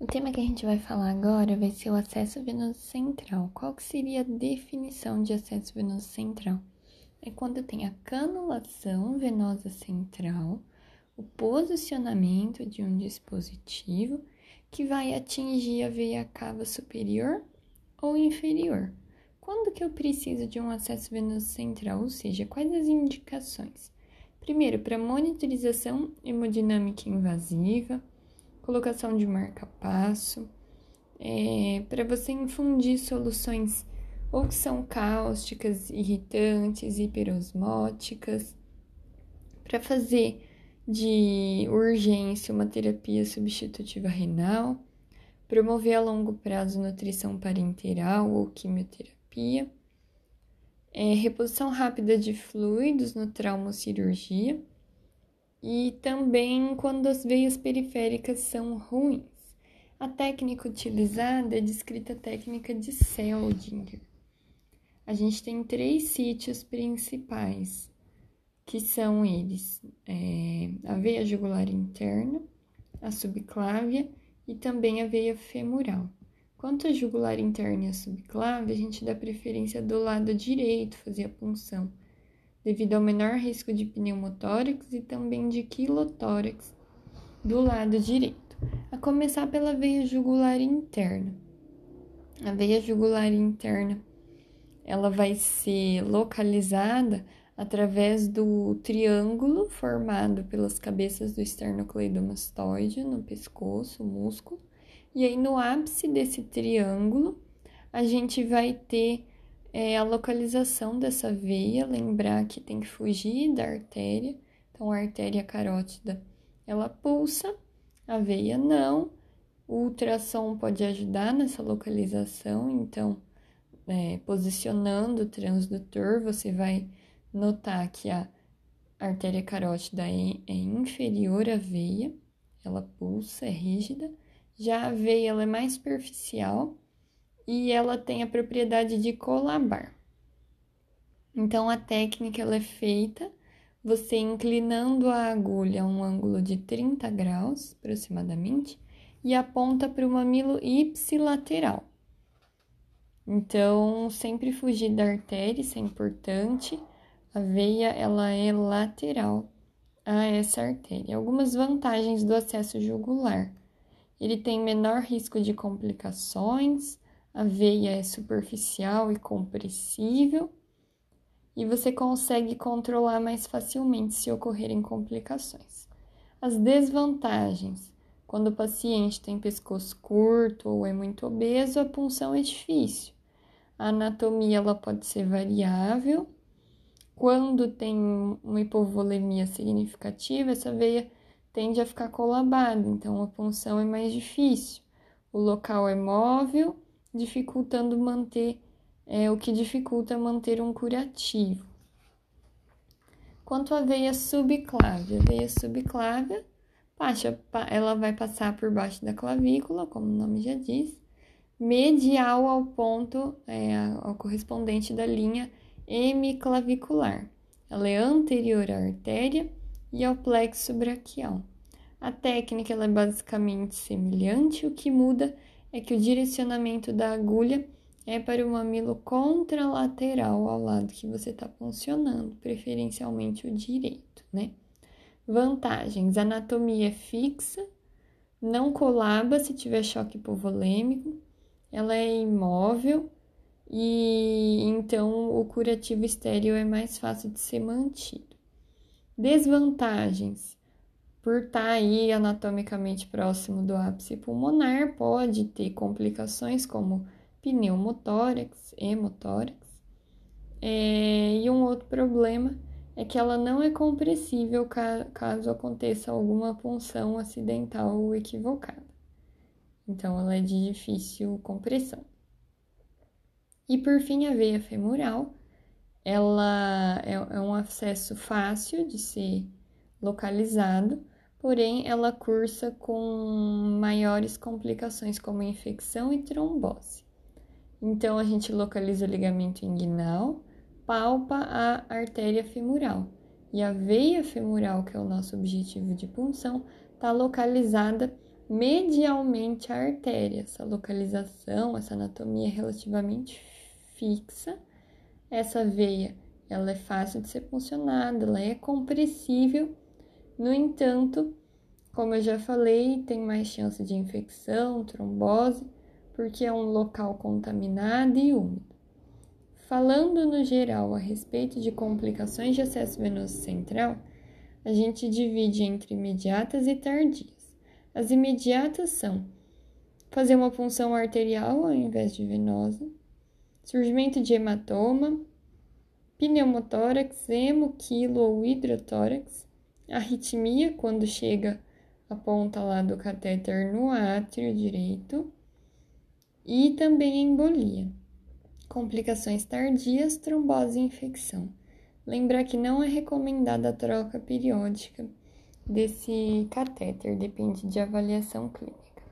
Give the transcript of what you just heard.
O tema que a gente vai falar agora vai ser o acesso venoso central. Qual que seria a definição de acesso venoso central? É quando tem a canulação venosa central, o posicionamento de um dispositivo que vai atingir a veia cava superior ou inferior. Quando que eu preciso de um acesso venoso central? Ou seja, quais as indicações? Primeiro, para monitorização hemodinâmica invasiva, colocação de marca-passo, é, para você infundir soluções ou que são cáusticas, irritantes, hiperosmóticas, para fazer de urgência uma terapia substitutiva renal, promover a longo prazo nutrição parenteral ou quimioterapia, é, reposição rápida de fluidos no traumocirurgia, e também quando as veias periféricas são ruins. A técnica utilizada é descrita técnica de Seldinger. A gente tem três sítios principais, que são eles: é, a veia jugular interna, a subclávia e também a veia femoral. Quanto à jugular interna e a subclávia, a gente dá preferência do lado direito fazer a punção devido ao menor risco de pneumotórax e também de quilotórax do lado direito, a começar pela veia jugular interna. A veia jugular interna, ela vai ser localizada através do triângulo formado pelas cabeças do esternocleidomastoide no pescoço, músculo, e aí no ápice desse triângulo a gente vai ter é a localização dessa veia, lembrar que tem que fugir da artéria. Então, a artéria carótida, ela pulsa, a veia não. O ultrassom pode ajudar nessa localização, então, é, posicionando o transdutor, você vai notar que a artéria carótida é, é inferior à veia, ela pulsa, é rígida. Já a veia, ela é mais superficial, e ela tem a propriedade de colabar. Então a técnica ela é feita você inclinando a agulha a um ângulo de 30 graus aproximadamente e aponta para o mamilo ipsilateral. Então, sempre fugir da artéria, isso é importante. A veia ela é lateral a essa artéria. Algumas vantagens do acesso jugular. Ele tem menor risco de complicações, a veia é superficial e compressível e você consegue controlar mais facilmente se ocorrerem complicações. As desvantagens: quando o paciente tem pescoço curto ou é muito obeso, a punção é difícil. A anatomia ela pode ser variável. Quando tem uma hipovolemia significativa, essa veia tende a ficar colabada, então a punção é mais difícil. O local é móvel dificultando manter, é, o que dificulta manter um curativo. Quanto à veia subclávia, a veia subclávia, ela vai passar por baixo da clavícula, como o nome já diz, medial ao ponto, é, ao correspondente da linha hemiclavicular. Ela é anterior à artéria e ao plexo braquial. A técnica é basicamente semelhante, o que muda é que o direcionamento da agulha é para o mamilo contralateral ao lado que você está funcionando, preferencialmente o direito, né? Vantagens: anatomia é fixa, não colaba se tiver choque hipovolêmico, ela é imóvel e então o curativo estéreo é mais fácil de ser mantido. Desvantagens: por estar tá aí anatomicamente próximo do ápice pulmonar, pode ter complicações como pneumotórax, hemotórax. É, e um outro problema é que ela não é compressível caso aconteça alguma punção acidental ou equivocada. Então, ela é de difícil compressão. E por fim, a veia femoral, ela é, é um acesso fácil de ser localizado, porém ela cursa com maiores complicações como infecção e trombose. Então a gente localiza o ligamento inguinal, palpa a artéria femoral e a veia femoral, que é o nosso objetivo de punção, está localizada medialmente a artéria. Essa localização, essa anatomia é relativamente fixa. Essa veia, ela é fácil de ser funcionada, ela é compressível. No entanto, como eu já falei, tem mais chance de infecção, trombose, porque é um local contaminado e úmido. Falando no geral a respeito de complicações de acesso venoso central, a gente divide entre imediatas e tardias. As imediatas são fazer uma punção arterial ao invés de venosa, surgimento de hematoma, pneumotórax, hemoquilo ou hidrotórax, arritmia quando chega a ponta lá do catéter no átrio direito e também embolia. Complicações tardias, trombose e infecção. Lembrar que não é recomendada a troca periódica desse catéter, depende de avaliação clínica.